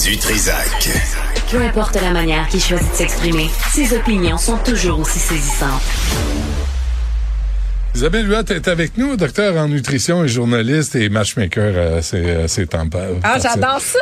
Du Trisac. Peu importe la manière qu'il choisit de s'exprimer, ses opinions sont toujours aussi saisissantes. Isabelle Huot est avec nous, docteur en nutrition et journaliste et matchmaker à ces, ces temps. Ah, j'adore ça!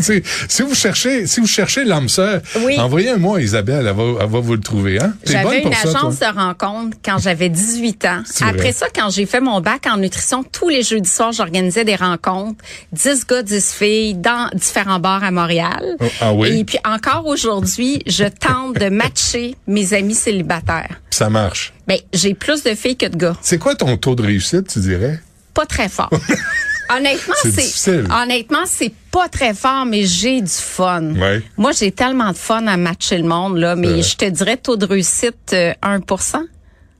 si vous cherchez, si vous cherchez l'âme sœur, Oui. envoyez un mot à Isabelle, elle va, elle va vous le trouver. Hein? J'avais une ça, agence toi? de rencontre quand j'avais 18 ans. C'est Après vrai. ça, quand j'ai fait mon bac en nutrition, tous les jeudis soirs, j'organisais des rencontres. 10 gars, 10 filles dans différents bars à Montréal. Oh, ah oui? Et puis encore aujourd'hui, je tente de matcher mes amis célibataires. Ça marche. Ben, j'ai plus de filles que de gars. C'est quoi ton taux de réussite, tu dirais? Pas très fort. Honnêtement, C'est honnêtement, c'est pas très fort, mais j'ai du fun. Ouais. Moi, j'ai tellement de fun à matcher le monde là, mais je te dirais taux de réussite euh, 1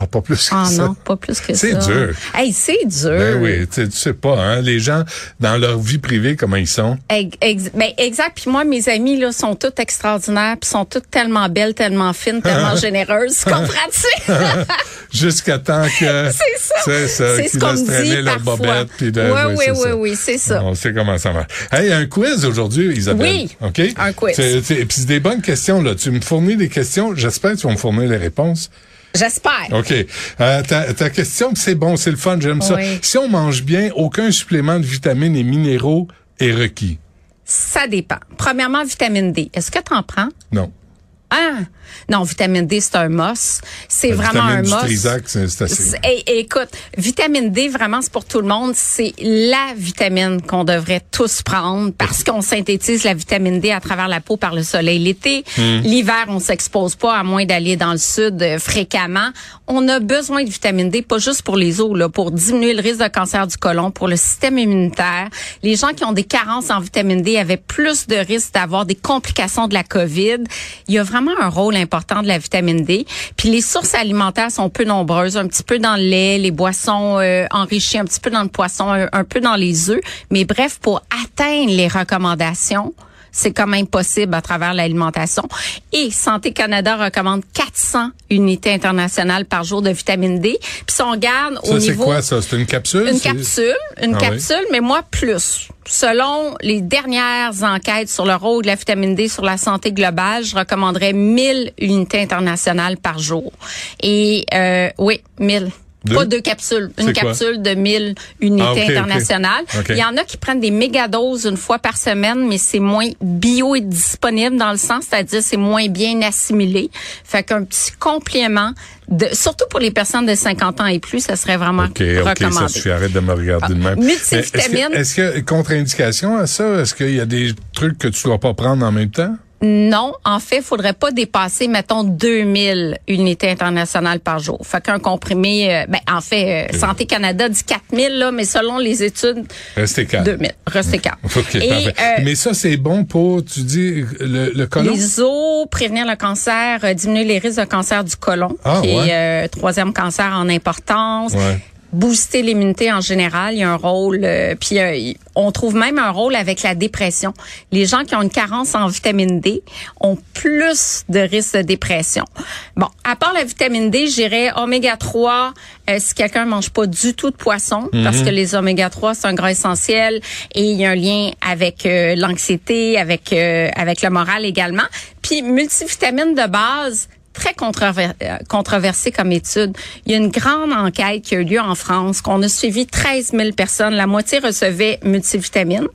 Ah, pas plus que Ah ça. non, pas plus que ça. C'est dur. Hey, c'est dur. Ben oui, tu, tu sais pas, hein, les gens, dans leur vie privée, comment ils sont? Ex- ben, exact. Puis moi, mes amies là sont toutes extraordinaires, puis sont toutes tellement belles, tellement fines, tellement généreuses. Comprends-tu? Jusqu'à temps que... c'est ça. C'est ça, C'est ce qu'on dit leur parfois. bobette. puis de- oui, oui, oui, oui, c'est ça. On sait comment ça marche. Hey, un quiz aujourd'hui, Isabelle. Oui, OK? un quiz. Puis c'est des bonnes questions, là. Tu me fournis des questions. J'espère que tu vas me fournir les réponses. J'espère. OK. Euh, ta, ta question, c'est bon, c'est le fun, j'aime ça. Si on mange bien, aucun supplément de vitamines et minéraux est requis? Ça dépend. Premièrement, vitamine D. Est-ce que tu en prends? Non. Ah! Non, vitamine D, c'est un mos. C'est vraiment un vitamine du mos. Trisac, c'est assez. Écoute, vitamine D, vraiment, c'est pour tout le monde. C'est la vitamine qu'on devrait tous prendre parce qu'on synthétise la vitamine D à travers la peau par le soleil l'été. Hmm. L'hiver, on s'expose pas à moins d'aller dans le sud euh, fréquemment. On a besoin de vitamine D, pas juste pour les os, là, pour diminuer le risque de cancer du côlon, pour le système immunitaire. Les gens qui ont des carences en vitamine D avaient plus de risques d'avoir des complications de la COVID. Il y a vraiment un rôle important de la vitamine D. Puis les sources alimentaires sont peu nombreuses, un petit peu dans le lait, les boissons euh, enrichies, un petit peu dans le poisson, un, un peu dans les œufs. Mais bref, pour atteindre les recommandations, c'est quand même possible à travers l'alimentation. Et Santé Canada recommande 400 unités internationales par jour de vitamine D. Puis si on regarde au Ça, c'est niveau quoi, ça? C'est une capsule? une C'est- capsule, une Ah oui? capsule, mais moi plus. Selon les dernières enquêtes sur le rôle de la vitamine D sur la santé globale, je recommanderais 1000 unités internationales par jour. Et euh, oui, 1000. Deux? Pas deux capsules, une capsule de 1000 unités Ah, internationales. Ok. Il y en a qui prennent des mégadoses une fois par semaine, mais c'est moins bio-disponible dans le sens, c'est-à-dire c'est moins bien assimilé. Fait qu'un petit complément, de, surtout pour les personnes de 50 ans et plus, ça serait vraiment OK, OK, ça recommandé. suffit. Arrête de me regarder de même. Ah, multivitamine. Est-ce que- y a contre-indication à ça? Est-ce qu'il y a des trucs que tu dois pas prendre en même temps? Non, en fait, il faudrait pas dépasser, mettons, 2000 unités internationales par jour. Fait qu'un comprimé, euh, ben, en fait, euh, Santé Canada dit 4000, là, mais selon les études, Restez calme. 2000. Restez calme. OK, Et, parfait. euh, Mais ça, c'est bon pour, tu dis, le, le colon? Les os, prévenir le cancer, euh, diminuer les risques de cancer du côlon, Ah, qui ouais. est euh, troisième cancer en importance. Ouais. Booster l'immunité en général, il y a un rôle. euh, puis euh, on trouve même un rôle avec la dépression. Les gens qui ont une carence en vitamine D ont plus de risques de dépression. Bon, à part la vitamine D, j'irais oméga 3 euh, si quelqu'un mange pas du tout de poisson, parce que les oméga 3 c'est un gras essentiel et il y a un lien avec euh, l'anxiété, avec euh, avec le moral également. Puis multivitamine de base très euh, controversé comme étude. Il y a une grande enquête qui a eu lieu en France, qu'on a suivi 13 000 personnes. La moitié recevait multivitamine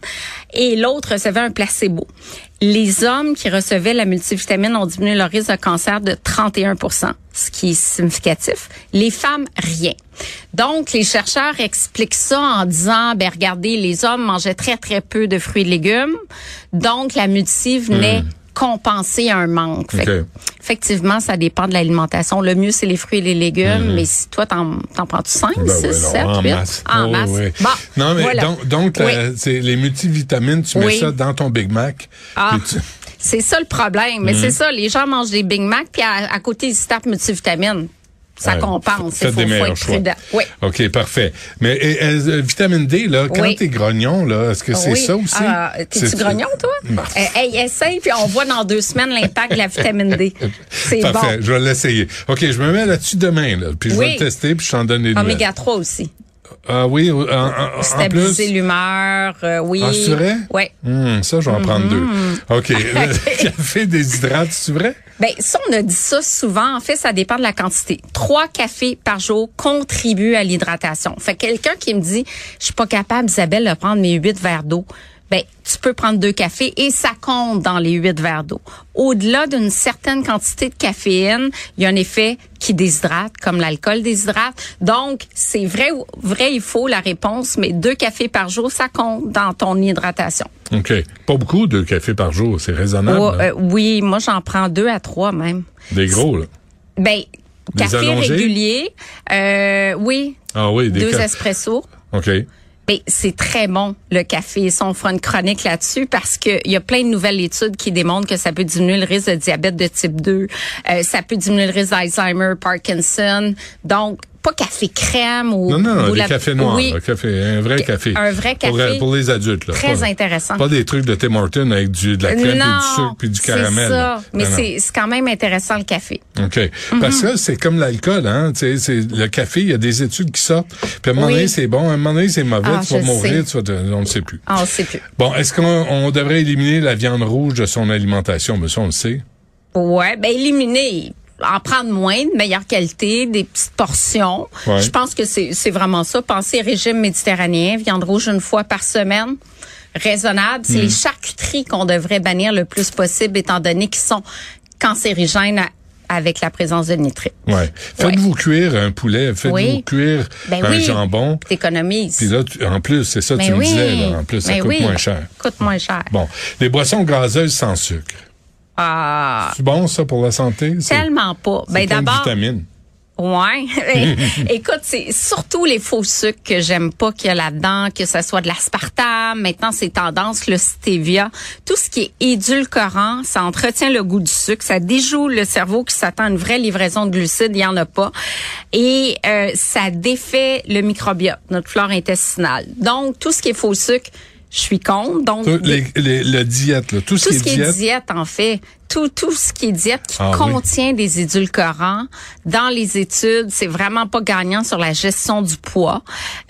et l'autre recevait un placebo. Les hommes qui recevaient la multivitamine ont diminué leur risque de cancer de 31% ce qui est significatif. Les femmes, rien. Donc, les chercheurs expliquent ça en disant, ben regardez, les hommes mangeaient très, très peu de fruits et légumes. Donc, la multi venait compenser un manque. Fait, effectivement, ça dépend de l'alimentation. Le mieux, c'est les fruits et les légumes, mais si toi, t'en, t'en prends-tu 5, Mhm. Ben 6, ouais, non, 7, en 8? masse. En Oh, masse. Bon, non, mais voilà. donc, donc Oui. la- c'est les multivitamines, tu mets Oui. ça dans ton Big Mac. Ah. tu- C'est ça le problème. Mhm. Mais c'est ça, les gens mangent des Big Mac, puis à, à côté, ils se tapent multivitamines. Ça Ouais. compense. Il des faut, faut meilleurs être choix. prudent. Oui. OK, parfait. Mais et, euh, vitamine D, là, quand Oui. t'es grognon, là, est-ce que c'est oui. ça aussi? Ah, T'es-tu grognon, toi? Euh, hey, essaye, puis on voit dans deux semaines l'impact de la vitamine D. C'est Parfait, bon. je vais l'essayer. OK, je me mets là-dessus demain, là, puis je vais le tester, puis je t'en donne des. Oméga 3 aussi. Ah oui, en, en- en plus? Stabiliser l'humeur, euh, oui. Ah, c'est vrai? Oui. Hum, ça, je vais en prendre deux. Mm-hmm. OK. Le café déshydrate, c'est vrai? Ben, ça, on a dit ça souvent. En fait, ça dépend de la quantité. Trois cafés par jour contribuent à l'hydratation. Fait que quelqu'un qui me dit, je suis pas capable, Isabelle, de prendre mes huit verres d'eau. Ben, tu peux prendre deux cafés et ça compte dans les huit verres d'eau. Au-delà d'une certaine quantité de caféine, il y a un effet qui déshydrate, comme l'alcool déshydrate. Donc, c'est vrai, ou- vrai, il faut la réponse, mais deux cafés par jour, ça compte dans ton hydratation. OK. Pas beaucoup, deux cafés par jour. C'est raisonnable. Oh, hein? euh, oui, moi, j'en prends deux à trois même. Des gros, là? Ben, Des café allongés? régulier, euh, oui, Ah oui, des deux espressos. OK. Ben, c'est très bon, le café. On fera une chronique là-dessus parce que il y a plein de nouvelles études qui démontrent que ça peut diminuer le risque de diabète de type 2, euh, ça peut diminuer le risque d'Alzheimer, Parkinson. Donc, pas café crème ou... Non, non, non, ou des la- cafés noirs. Oui, là, café, un vrai café. un vrai café. pour les adultes. Là. Très Pas- intéressant. Pas des trucs de Tim Hortons avec du, de la crème, non, du sucre, puis du caramel. ça. Mais c'est quand même intéressant, le café. OK. Parce que c'est comme l'alcool, hein. Tu sais, le café, il y a des études qui sortent. Puis à un moment Oui. donné, c'est bon. À un moment donné, c'est mauvais. Ah, tu vas mourir. Tu vas te- on ne sait plus. Ah, on sait plus. Bon, est-ce qu'on on devrait éliminer la viande rouge de son alimentation? Mais ça, on le sait. Ouais, ben éliminer, en prendre moins, de meilleure qualité, des petites portions. Ouais. Je pense que c'est c'est vraiment ça. Pensez régime méditerranéen, viande rouge une fois par semaine. Raisonnable. C'est les charcuteries qu'on devrait bannir le plus possible, étant donné qu'ils sont cancérigènes à- avec la présence de nitrites. Ouais. Faites-vous cuire un poulet, faites-vous Oui. cuire Ben un oui. jambon. T'économises. Puis là, tu- en plus, c'est ça que Ben tu me disais, là. En plus, ça Ben coûte moins cher. Coûte moins cher. Bon. Les boissons gazeuses sans sucre. Ah, C'est bon, ça, pour la santé? Tellement pas. Ben d'abord, vitamines. Ouais. Écoute, c'est surtout les faux sucres que j'aime pas qu'il y a là-dedans, que ce soit de l'aspartame, maintenant c'est tendance le stevia, tout ce qui est édulcorant, ça entretient le goût du sucre, ça déjoue le cerveau qui s'attend à une vraie livraison de glucides, il y en a pas, et euh, ça défait le microbiote, notre flore intestinale. Donc tout ce qui est faux sucre, je suis contre. Donc Tout, les, les, le diète, là. Tout, tout ce qui est diète. diète, en fait, tout tout ce qui est diète qui Ah oui. contient des édulcorants dans les études, c'est vraiment pas gagnant sur la gestion du poids.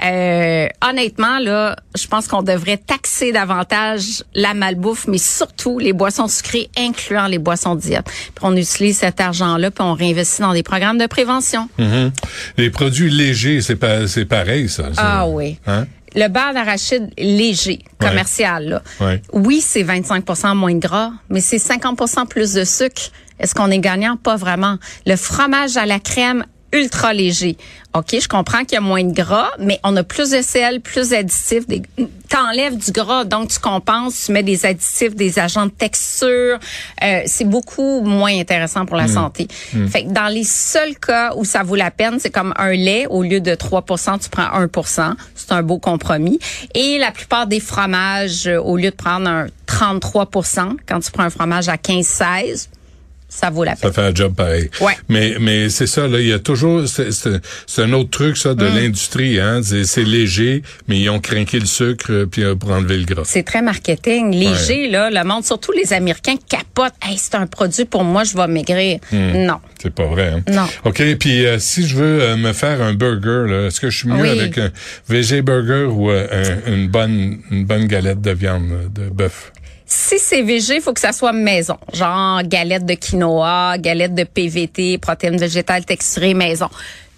Euh, honnêtement là, je pense qu'on devrait taxer davantage la malbouffe, mais surtout les boissons sucrées, incluant les boissons diète. Puis on utilise cet argent-là puis on réinvestit dans des programmes de prévention. Mhm. Les produits légers, c'est pas, c'est pareil, ça. ça. Ah oui. Hein? Le beurre d'arachide léger, Ouais. commercial, là. Ouais. Oui, c'est 25% moins de gras, mais c'est 50% plus de sucre. Est-ce qu'on est gagnant? Pas vraiment. Le fromage à la crème ultra léger. OK, je comprends qu'il y a moins de gras, mais on a plus de sel, plus d'additifs. Des... T'enlèves du gras, donc tu compenses, tu mets des additifs, des agents de texture. Euh, c'est beaucoup moins intéressant pour la santé. Fait que dans les seuls cas où ça vaut la peine, c'est comme un lait, au lieu de 3% tu prends 1% C'est un beau compromis. Et la plupart des fromages, euh, au lieu de prendre un 33% quand tu prends un fromage à 15-16, ça vaut la peine. Ça fait un job pareil. Ouais. Mais mais c'est ça là, il y a toujours c'est un autre truc ça de Mm. l'industrie hein, c'est léger mais ils ont craqué le sucre euh, puis euh, pour enlever le gras. C'est très marketing. Léger, là, le monde, surtout les Américains, capotent. Hey, c'est un produit pour moi, je vais maigrir. Non. C'est pas vrai. Hein? Non. OK, puis euh, si je veux euh, me faire un burger là, est-ce que je suis mieux Oui. avec un VG burger ou euh, un- une bonne une bonne galette de viande euh, de bœuf? Si c'est végé, il faut que ça soit maison. Genre galette de quinoa, galette de PVT, protéines végétales texturées maison.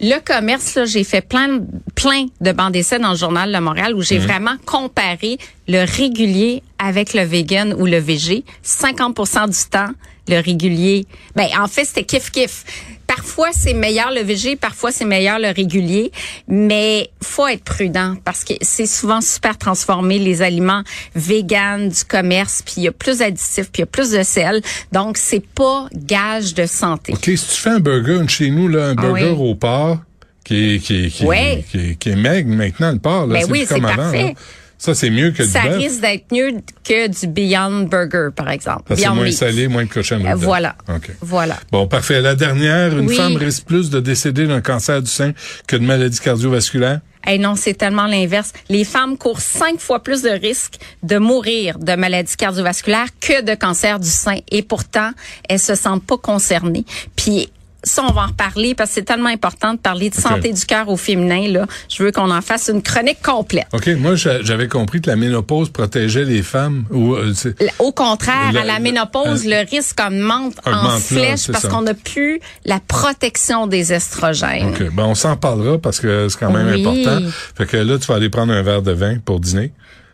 Le commerce, là, j'ai fait plein, de- plein de bancs d'essai dans le journal de Montréal où j'ai Mhm. vraiment comparé le régulier avec le vegan ou le végé. 50% du temps, le régulier. Ben, en fait, c'était kiff-kiff. Parfois, c'est meilleur le végé, parfois, c'est meilleur le régulier. Mais faut être prudent parce que c'est souvent super transformé, les aliments véganes du commerce, puis il y a plus d'additifs, puis il y a plus de sel. Donc, c'est pas gage de santé. OK, si tu fais un burger chez nous, là, un Ah burger oui. au porc, qui est, qui est, qui Ouais. qui est, qui est maigre maintenant, le porc, là, Ben oui, c'est avant. parfait. là. Ça, c'est mieux que Ça du bœuf. risque d'être mieux que du Beyond Burger, par exemple. Parce que c'est Beyond moins salé, moins de cochonnerie. Euh, voilà. OK. Voilà. Bon, parfait. La dernière, une Oui. femme risque plus de décéder d'un cancer du sein que de maladie cardiovasculaire. Eh non, c'est tellement l'inverse. Les femmes courent cinq fois plus de risques de mourir de maladies cardiovasculaires que de cancer du sein. Et pourtant, elles se sentent pas concernées. Puis ça, on va en reparler parce que c'est tellement important de parler de santé du cœur au féminin. Là, je veux qu'on en fasse une chronique complète. OK, moi, j'a- j'avais compris que la ménopause protégeait les femmes. Ou, euh, Au contraire, à la ménopause, le risque augmente, en Augmente, flèche parce qu'on n'a plus la protection des estrogènes. OK. Ben, on s'en parlera parce que c'est quand même Oui. important. Fait que là, tu vas aller prendre un verre de vin pour dîner.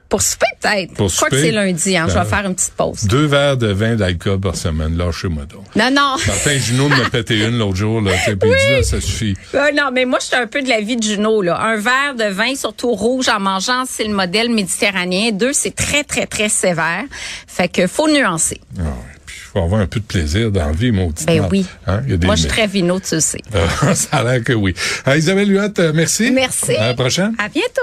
Pour souper, peut-être. Pour Je crois que c'est lundi, hein. Je ben, vais faire une petite pause. Deux verres de vin d'alcool par semaine. Lâchez-moi donc. Non, non. Martin Junot m'a pété une l'autre jour, là. Puis il dit, là, ça suffit. Euh, non, mais moi, je suis un peu de la vie de Juno, là. Un verre de vin, surtout rouge, en mangeant, c'est le modèle méditerranéen. Deux, c'est très, très, très sévère. Fait que faut nuancer. Ah. Puis, il faut avoir un peu de plaisir dans la vie, mon petit Ben oui. Hein? Moi, je suis très vino, tu le sais. Euh, ça a l'air que oui. Ah, Isabelle Huot, euh, merci. Merci. À la prochaine. À bientôt.